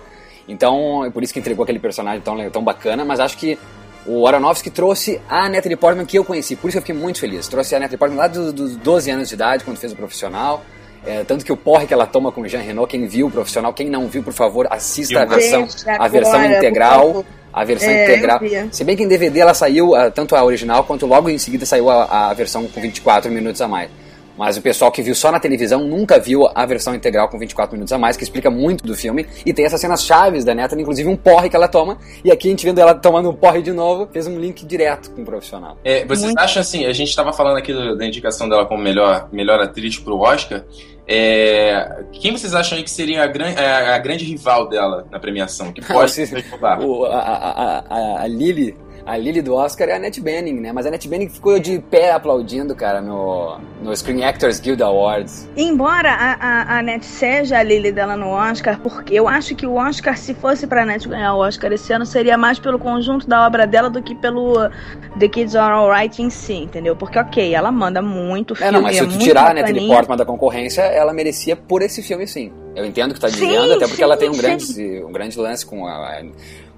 Então, é por isso que entregou aquele personagem tão, tão bacana, mas acho que o Aronofsky trouxe a Natalie Portman que eu conheci, por isso eu fiquei muito feliz. Trouxe a Natalie Portman lá dos, dos 12 anos de idade, quando fez o profissional. É, tanto que o porre que ela toma com o Jean Renault, quem viu o profissional, quem não viu, por favor, assista a versão, a versão integral. A versão é, integral. Se bem que em DVD ela saiu, tanto a original quanto logo em seguida saiu a, a versão com 24 minutos a mais. Mas o pessoal que viu só na televisão nunca viu a versão integral com 24 minutos a mais, que explica muito do filme. E tem essas cenas chaves da neta, inclusive um porre que ela toma. E aqui a gente vendo ela tomando um porre de novo, fez um link direto com o profissional. É, vocês muito. acham assim, a gente estava falando aqui da indicação dela como melhor, melhor atriz pro Oscar. É, quem vocês acham aí que seria a, gran, a, a grande rival dela na premiação? Que pode ser a, a, a, a Lily a Lily do Oscar é a Annette Bening, né? Mas a Annette Bening ficou de pé aplaudindo, cara, no, no Screen Actors Guild Awards. Embora a, a, a Annette seja a Lily dela no Oscar, porque eu acho que o Oscar, se fosse pra Annette ganhar o Oscar esse ano, seria mais pelo conjunto da obra dela do que pelo The Kids Are Alright em si, entendeu? Porque, ok, ela manda muito filme, É, não, mas se tu tirar a Natalie Portman da concorrência, ela merecia por esse filme, sim. Eu entendo que tá dizendo, sim, até porque ela tem um grande, um grande lance com a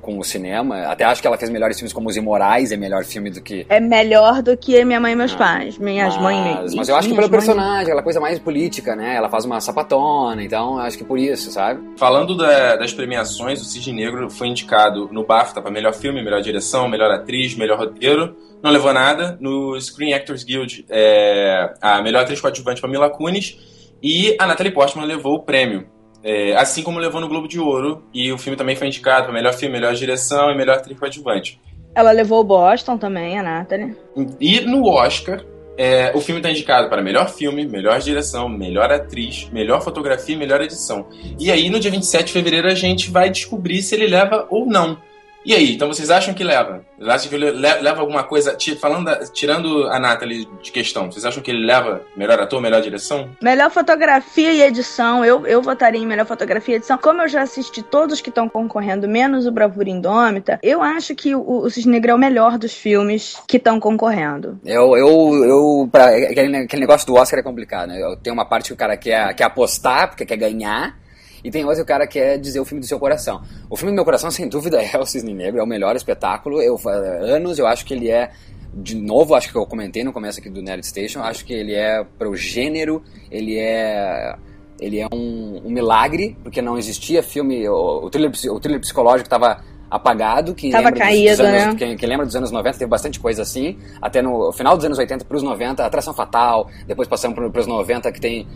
com o cinema. Até acho que ela fez melhores filmes como Os Imorais, é melhor filme do que. É melhor do que Minha Mãe e Meus ah, Pais. Minhas mas, mães. Mas eu acho que pelo personagem, aquela coisa mais política, né? Ela faz uma sapatona, então acho que por isso, sabe? Falando da, das premiações, o Cisne Negro foi indicado no BAFTA para melhor filme, melhor direção, melhor atriz, melhor roteiro. Não levou nada. No Screen Actors Guild, é, a melhor atriz coadjuvante para Mila Kunis. E a Natalie Portman levou o prêmio. É, assim como levou no Globo de Ouro, e o filme também foi indicado para melhor filme, melhor direção e melhor atriz coadjuvante. Ela levou o Boston também, a Natalie. E no Oscar, É, o filme está indicado para melhor filme, melhor direção, melhor atriz, melhor fotografia e melhor edição. E aí, no dia 27 de fevereiro, a gente vai descobrir se ele leva ou não. E aí, então vocês acham que leva? Vocês acham que ele leva alguma coisa? Falando, tirando a Natalie de questão, vocês acham que ele leva melhor ator, melhor direção? Melhor fotografia e edição. Eu, eu votaria em melhor fotografia e edição. Como eu já assisti todos que estão concorrendo, menos o Bravura Indômita, eu acho que o, o Cisne Negro é o melhor dos filmes que estão concorrendo. Eu, eu, eu pra, aquele, aquele negócio do Oscar é complicado, né? Tem uma parte que o cara quer, quer apostar, porque quer ganhar e tem outro cara que é dizer o filme do seu coração. O filme do meu coração, sem dúvida, é o Cisne Negro, é o melhor espetáculo. Eu, anos eu acho que ele é de novo, acho que eu comentei no começo aqui do Nerd Station, acho que ele é pro gênero, ele é ele é um, um milagre, porque não existia filme, o, o thriller, o thriller psicológico estava apagado. Quem Tava caído, anos, né? Quem, quem, lembra dos anos 90 teve bastante coisa assim. Até no final dos anos 80 para os 90, Atração Fatal. Depois passamos para os 90 que tem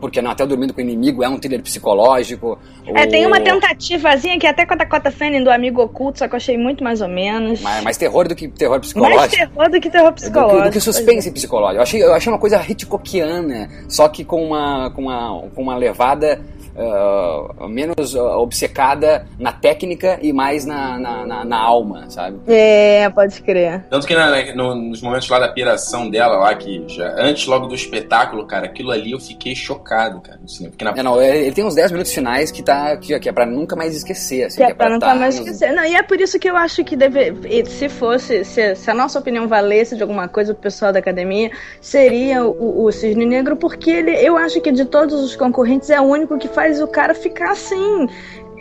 porque não, até Dormindo com o Inimigo é um thriller psicológico. É, tem uma tentativazinha que até com a Dakota Fanning do Amigo Oculto, só que eu achei muito mais ou menos. Mais, mais terror do que terror psicológico. Mais terror do que terror psicológico. Do que, do que suspense é. psicológico. Eu achei, eu achei uma coisa Hitchcockiana, só que com uma, com uma, com uma levada uh, menos uh, obcecada na técnica e mais na, na, na, na, alma, sabe? É, pode crer. Tanto que na, né, no, nos momentos lá da piração dela, lá, que já, antes logo do espetáculo, cara, aquilo ali eu fiquei chocado, cara, no cinema. Porque na... é, não, ele tem uns 10 minutos finais que, tá, que, que é pra nunca mais esquecer. Assim, que, é que é pra, pra nunca tá mais esquecer. Não, e é por isso que eu acho que deve, se fosse, se, se a nossa opinião valesse de alguma coisa pro pessoal da academia, seria o, o Cisne Negro, porque ele, eu acho que de todos os concorrentes é o único que faz o cara ficar assim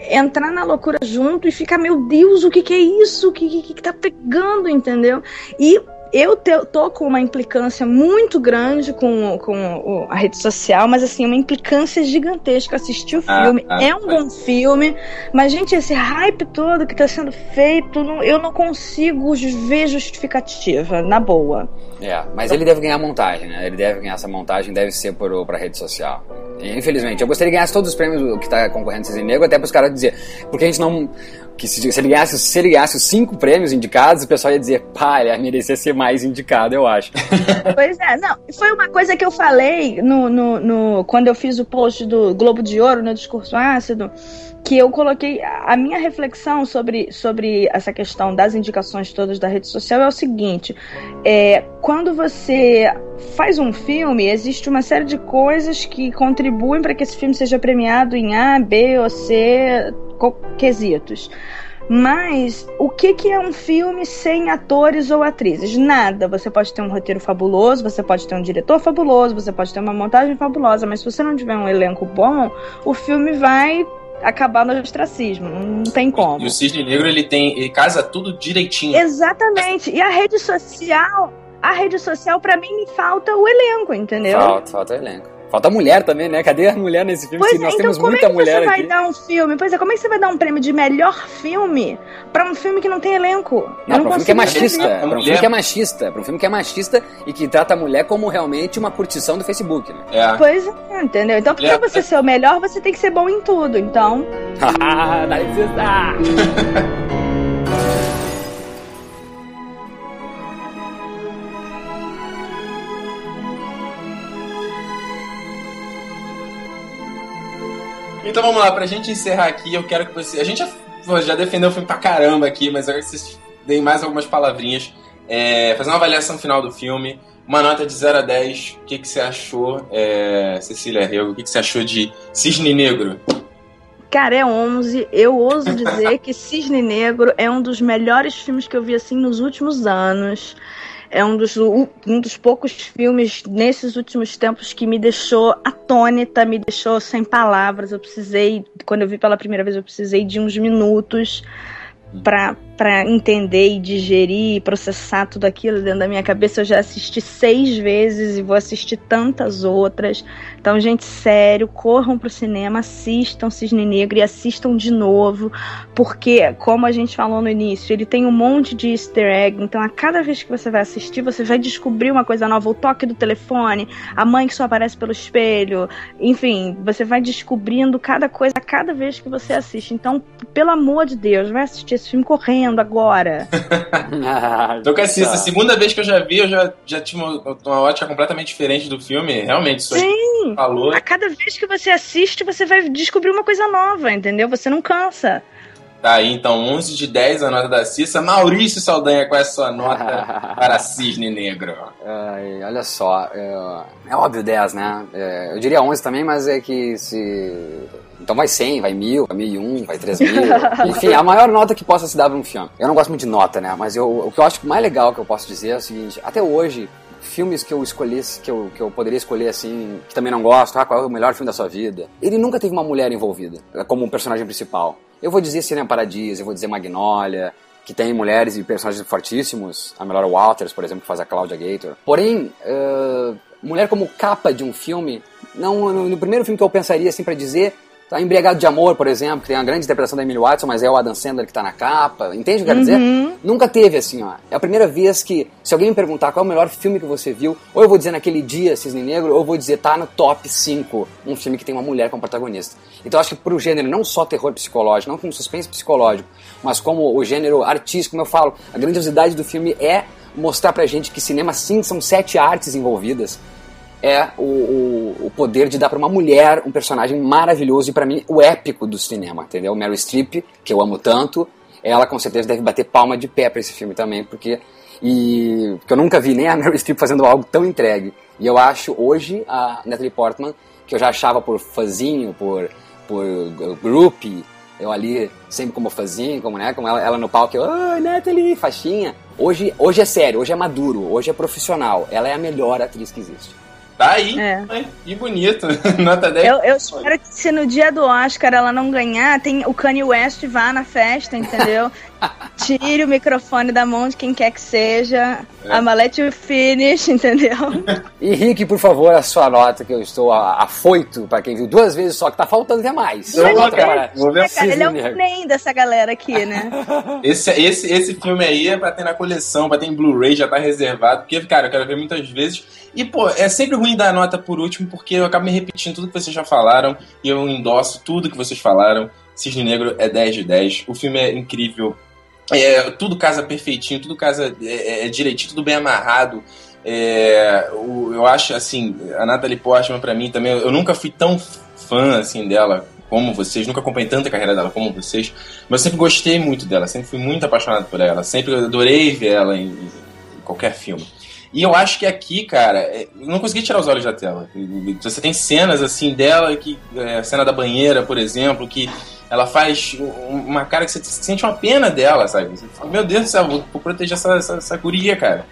entrar na loucura junto e ficar, meu Deus, o que, que é isso? O que, que, que tá pegando, entendeu? E eu te, tô com uma implicância muito grande com, com a rede social, mas assim, uma implicância gigantesca. Assistir o ah, filme, ah, é um bom filme, mas, gente, esse hype todo que tá sendo feito, não, eu não consigo ver justificativa, na boa. É, mas ele deve ganhar montagem, né? Ele deve ganhar essa montagem, deve ser por, pra rede social. Infelizmente, eu gostaria que ganhasse todos os prêmios que tá concorrendo Cisne Negro, até para os caras dizer, porque a gente não que se, se, ele ganhasse, se ele ganhasse os cinco prêmios indicados, o pessoal ia dizer, pá, ele merecia ser mais indicado, eu acho. pois é, não, foi uma coisa que eu falei no, no, no, quando eu fiz o post do Globo de Ouro, no Discurso Ácido, que eu coloquei a minha reflexão sobre, sobre essa questão das indicações todas da rede social é o seguinte: é, quando você faz um filme, existe uma série de coisas que contribuem para que esse filme seja premiado em A, B ou C quesitos. Mas o que, que é um filme sem atores ou atrizes? Nada. Você pode ter um roteiro fabuloso, você pode ter um diretor fabuloso, você pode ter uma montagem fabulosa, mas se você não tiver um elenco bom, o filme vai acabar no ostracismo. Não tem como. E o Cisne Negro ele tem, ele casa tudo direitinho. Exatamente. E a rede social, a rede social para mim me falta o elenco, entendeu? Falta, falta o elenco. Falta mulher também, né? Cadê a mulher nesse filme? Pois é, nós então temos como muita é que mulher você vai aqui. dar um filme? Pois é, como é que você vai dar um prêmio de melhor filme pra um filme que não tem elenco? Não, não pra um filme que é machista. entender. Pra um filme que é machista. Pra um filme que é machista e que trata a mulher como realmente uma curtição do Facebook, né? É. Pois é, entendeu? Então, pra É. você ser o melhor, você tem que ser bom em tudo. Então, Haha, narcisista! Então vamos lá, pra gente encerrar aqui, eu quero que você. A gente já, já defendeu o filme pra caramba aqui, mas agora que vocês deem mais algumas palavrinhas. É, fazer uma avaliação final do filme. Uma nota de 0 a 10. O que, que você achou, é, Cecília Rego? O que, que você achou de Cisne Negro? cara, é 11. Eu ouso dizer que Cisne Negro é um dos melhores filmes que eu vi assim nos últimos anos. É um dos, um dos poucos filmes nesses últimos tempos que me deixou atônita, me deixou sem palavras. Eu precisei, quando eu vi pela primeira vez, eu precisei de uns minutos para para entender e digerir e processar tudo aquilo dentro da minha cabeça. Eu já assisti seis vezes e vou assistir tantas outras. Então, gente, sério, corram pro cinema, assistam Cisne Negro e assistam de novo, porque, como a gente falou no início, ele tem um monte de easter egg. Então, a cada vez que você vai assistir, você vai descobrir uma coisa nova. O toque do telefone, a mãe que só aparece pelo espelho, enfim, você vai descobrindo cada coisa a cada vez que você assiste. Então, pelo amor de Deus, vai assistir esse filme correndo agora. Tô com a segunda vez que eu já vi, eu já, já tinha uma, uma ótica completamente diferente do filme. Realmente, isso Sim! Falou. A cada vez que você assiste, você vai descobrir uma coisa nova, entendeu? Você não cansa. Tá aí, então, 11 de 10 a nota da Cissa. Maurício Saldanha, qual é a sua nota para Cisne Negro? Ai, olha só, é, é óbvio 10, né? É, eu diria 11 também, mas é que se... Então vai 100, vai 1000, vai 1001, vai 3000. Enfim, a maior nota que possa se dar para um filme. Eu não gosto muito de nota, né? Mas eu, o que eu acho mais legal que eu posso dizer é o seguinte: até hoje, filmes que eu escolhesse, que eu, que eu poderia escolher assim, que também não gosto, ah, qual é o melhor filme da sua vida? Ele nunca teve uma mulher envolvida como um personagem principal. Eu vou dizer Cinema Paradiso, eu vou dizer Magnolia, que tem mulheres e personagens fortíssimos, a Melora Walters, por exemplo, que faz a Claudia Gator. Porém, uh, mulher como capa de um filme, não no, no primeiro filme que eu pensaria assim para dizer Tá Embriagado de Amor, por exemplo, que tem uma grande interpretação da Emily Watson, mas é o Adam Sandler que tá na capa. Entende o que eu quero Uhum. dizer? Nunca teve assim, ó. É a primeira vez que, se alguém me perguntar qual é o melhor filme que você viu, ou eu vou dizer naquele dia Cisne Negro, ou eu vou dizer tá no top 5, um filme que tem uma mulher como protagonista. Então eu acho que pro gênero, não só terror psicológico, não como suspense psicológico, mas como o gênero artístico, como eu falo, a grandiosidade do filme é mostrar pra gente que cinema sim são sete artes envolvidas é o, o, o poder de dar para uma mulher um personagem maravilhoso e para mim o épico do cinema, entendeu? Meryl Streep, que eu amo tanto, ela com certeza deve bater palma de pé para esse filme também, porque e eu nunca vi nem a Meryl Streep fazendo algo tão entregue. E eu acho hoje a Natalie Portman, que eu já achava por fazinho, por por groupie, eu ali sempre como fazinho, como né, como ela, ela no palco, eu, oh, Natalie, faixinha. Hoje, hoje é sério, hoje é maduro, hoje é profissional. Ela é a melhor atriz que existe. Tá aí, É. né? e bonito. Nota 10. Eu, eu espero que se no dia do Oscar ela não ganhar, tem o Kanye West vá na festa, entendeu? Tire o microfone da mão de quem quer que seja. É. A let you finish, entendeu? E Rick, por favor, a sua nota, que eu estou afoito para quem viu duas vezes só, que tá faltando até mais. Eu vou ver, para- vou ver É, cara, ele é o nem dessa galera aqui, né? Esse, esse, esse filme aí é pra ter na coleção, pra ter em Blu-ray, já tá reservado. Porque, cara, eu quero ver muitas vezes. E, pô, é sempre ruim dar nota por último, porque eu acabo me repetindo tudo que vocês já falaram. E eu endosso tudo que vocês falaram. Cisne Negro é 10 de 10. O filme é incrível. É, tudo casa perfeitinho, tudo casa é, é- é direitinho, tudo bem amarrado. É, o- eu acho, assim, a Natalie Portman, pra mim também, eu nunca fui tão fã, assim, dela como vocês, nunca acompanhei tanta carreira dela como vocês, mas eu sempre gostei muito dela, sempre fui muito apaixonado por ela, sempre adorei ver ela em, em qualquer filme. E eu acho que aqui, cara, é, eu não consegui tirar os olhos da tela. Você tem cenas assim dela, que é, a cena da banheira, por exemplo, que ela faz um- uma cara que você sente uma pena dela, sabe? Você fala, meu Deus do céu, vou, proteger essa, essa, essa guria, cara.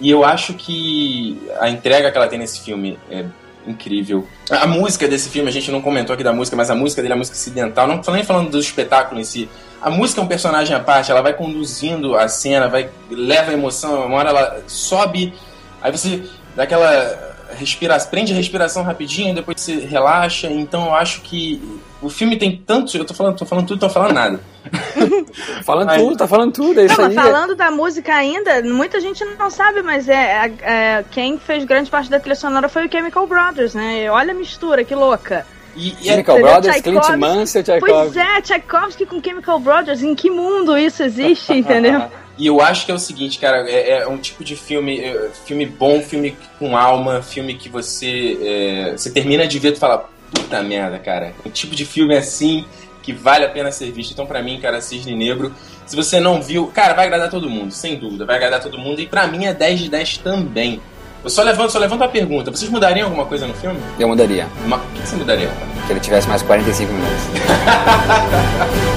E eu acho que a entrega que ela tem nesse filme é incrível. A música desse filme, a gente não comentou aqui da música, mas a música dele é a música ocidental. Não tô nem falando do espetáculo em si. A música é um personagem à parte, ela vai conduzindo a cena, vai leva a emoção, uma hora ela sobe, aí você dá aquela respira, prende a respiração rapidinho, depois você relaxa. Então eu acho que o filme tem tantos. Eu tô falando, tô falando tudo, tô falando nada. Falando Ai. tudo, tá falando tudo, é isso Não, aí. mas falando da música ainda, muita gente não sabe, mas é, é- quem fez grande parte da trilha sonora foi o Chemical Brothers, né? Olha a mistura, que louca. E, e é- Chemical? Brothers, Clint Tchaikovsky. Mansell, Pois Tchaikovsky. é, Tchaikovsky com Chemical Brothers, em que mundo isso existe, entendeu? E eu acho que é o seguinte, cara, é, é um tipo de filme, é, filme bom, filme com alma, filme que você, é, você termina de ver e fala, puta merda, cara. Um tipo de filme assim que vale a pena ser visto. Então, pra mim, cara, Cisne Negro, se você não viu, cara, vai agradar todo mundo, sem dúvida, vai agradar todo mundo. E pra mim é 10 de 10 também. Eu só levanto, só levanto a pergunta, vocês mudariam alguma coisa no filme? Eu mudaria. Uma- O que você mudaria? Que ele tivesse mais 45 minutos.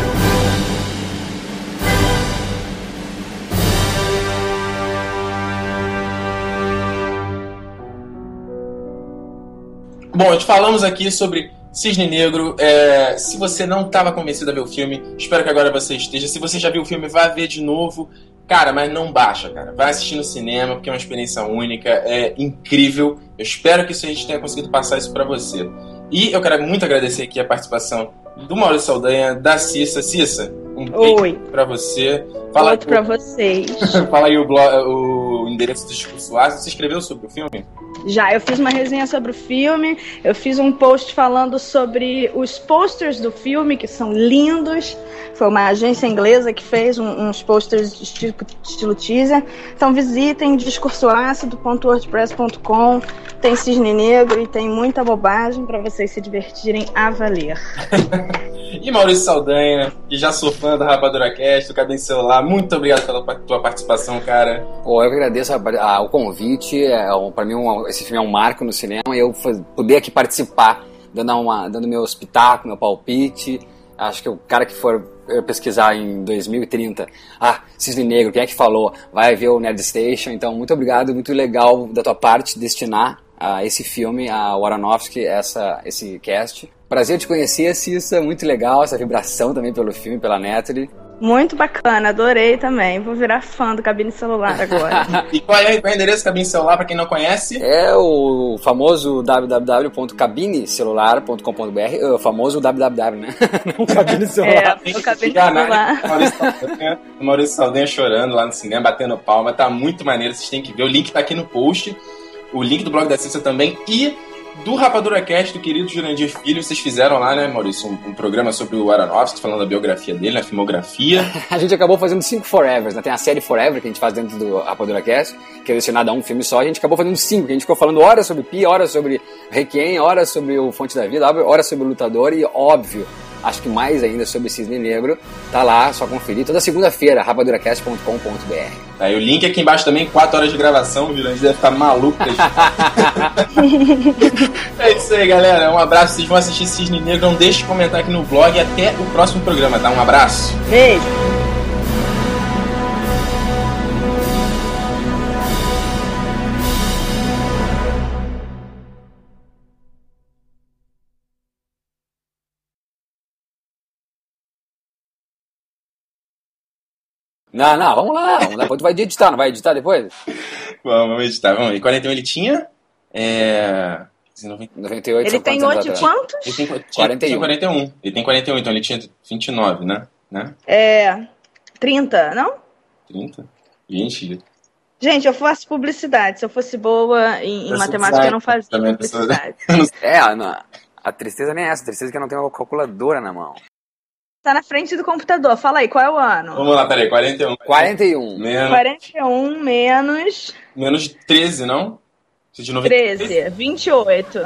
Bom, a gente falamos aqui sobre Cisne Negro. É, se você não estava convencido a ver o filme, espero que agora você esteja. Se você já viu o filme, vá ver de novo. Cara, mas não baixa, cara. Vai assistir no cinema, porque é uma experiência única, é incrível. Eu espero que isso a gente tenha conseguido passar isso pra você. E eu quero muito agradecer aqui a participação do Maurício Saldanha, da Cissa. Cissa, um beijo pra você. Fala, Outro pra vocês. fala aí o, blo- o endereço ácido. Você escreveu sobre o filme? Já, eu fiz uma resenha sobre o filme, eu fiz um post falando sobre os posters do filme, que são lindos. Foi uma agência inglesa que fez um, uns posters de estilo, estilo teaser. Então visitem discursoácido.wordpress.com. Tem cisne negro e tem muita bobagem para vocês se divertirem a valer. e Maurício Saldanha, que já sou fã da Rapadura Cast, do Cadê Celular, muito obrigado pela tua participação, cara. Pô, eu agradeço a, a, o convite. É, um, para mim, um, esse filme é um marco no cinema e eu poder aqui participar, dando, uma, dando meu espetáculo, meu palpite. Acho que o cara que for pesquisar em 2030, ah, Cisne Negro, quem é que falou? Vai ver o Nerd Station. Então, muito obrigado, muito legal da tua parte destinar a esse filme, a Aronofsky, essa, esse cast. Prazer te conhecer, Cissa, muito legal essa vibração também pelo filme, pela Natalie. Muito bacana, adorei também. Vou virar fã do cabine celular agora. e qual é, qual é o endereço do cabine celular para quem não conhece? É o famoso www.cabinecelular.com.br, o famoso www, né? não cabine celular. É, o cabine celular. O Maurício Saldanha chorando lá no cinema, batendo palma, tá muito maneiro, vocês têm que ver. O link tá aqui no post. O link do blog da Cissa também e do Rapadura Cast, do querido Jurandir Filho, vocês fizeram lá, né, Maurício, um, um programa sobre o Aronofsky, falando da biografia dele, a filmografia. a gente acabou fazendo cinco Forevers, né? Tem a série Forever que a gente faz dentro do Rapadura Cast, que é destinada a um filme só. A gente acabou fazendo cinco, que a gente ficou falando horas sobre Pi, horas sobre Requiem, horas sobre o Fonte da Vida, horas sobre o Lutador e, óbvio, acho que mais ainda sobre Cisne Negro, tá lá, só conferir. Toda segunda-feira, rapaduracast.com.br. Tá, e o link aqui embaixo também, 4 horas de gravação, o Jurandir deve ficar maluco. é isso aí, galera. Um abraço, vocês vão assistir Cisne Negro, não deixe de comentar aqui no blog e até o próximo programa, tá? Um abraço. Beijo. Não, não, vamos lá. Depois tu vai editar, não vai editar depois? vamos, vamos editar, vamos. E 41 ele tinha? É. 98 Ele tem hoje quantos? Ele tem 41. 41. Ele tem 41, então ele tinha 29, né? né? É. 30, não? 30? Gente. Gente, eu faço publicidade. Se eu fosse boa em, em matemática, eu não fazia publicidade. é, não, a tristeza nem é essa. A tristeza é que eu não tenho uma calculadora na mão. Tá na frente do computador. Fala aí, qual é o ano? Vamos lá, peraí. 41. 41. Menos... 41 menos... Menos 13, não? De 13. 28.